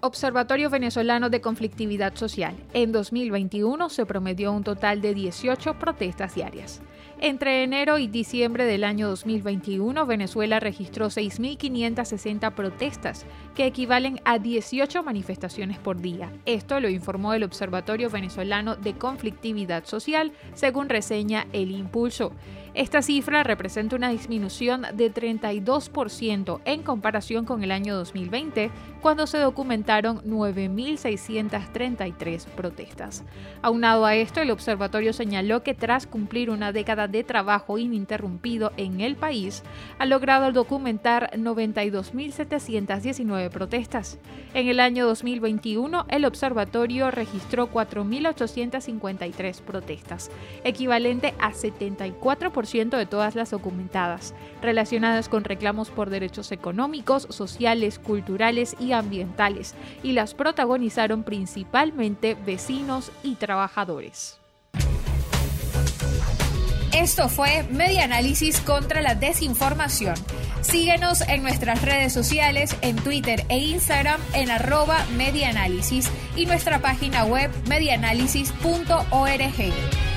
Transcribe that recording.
Observatorio Venezolano de Conflictividad Social. En 2021 se promedió un total de 18 protestas diarias. Entre enero y diciembre del año 2021, Venezuela registró 6.560 protestas, que equivalen a 18 manifestaciones por día. Esto lo informó el Observatorio Venezolano de Conflictividad Social, según reseña El Impulso. Esta cifra representa una disminución de 32% en comparación con el año 2020, cuando se documentaron 9.633 protestas. Aunado a esto, el observatorio señaló que tras cumplir una década de trabajo ininterrumpido en el país, ha logrado documentar 92.719 protestas. En el año 2021, el observatorio registró 4.853 protestas, equivalente a 74% de todas las documentadas, relacionadas con reclamos por derechos económicos, sociales, culturales y ambientales, y las protagonizaron principalmente vecinos y trabajadores. Esto fue Media Análisis contra la Desinformación. Síguenos en nuestras redes sociales, en Twitter e Instagram en arroba y nuestra página web medianálisis.org.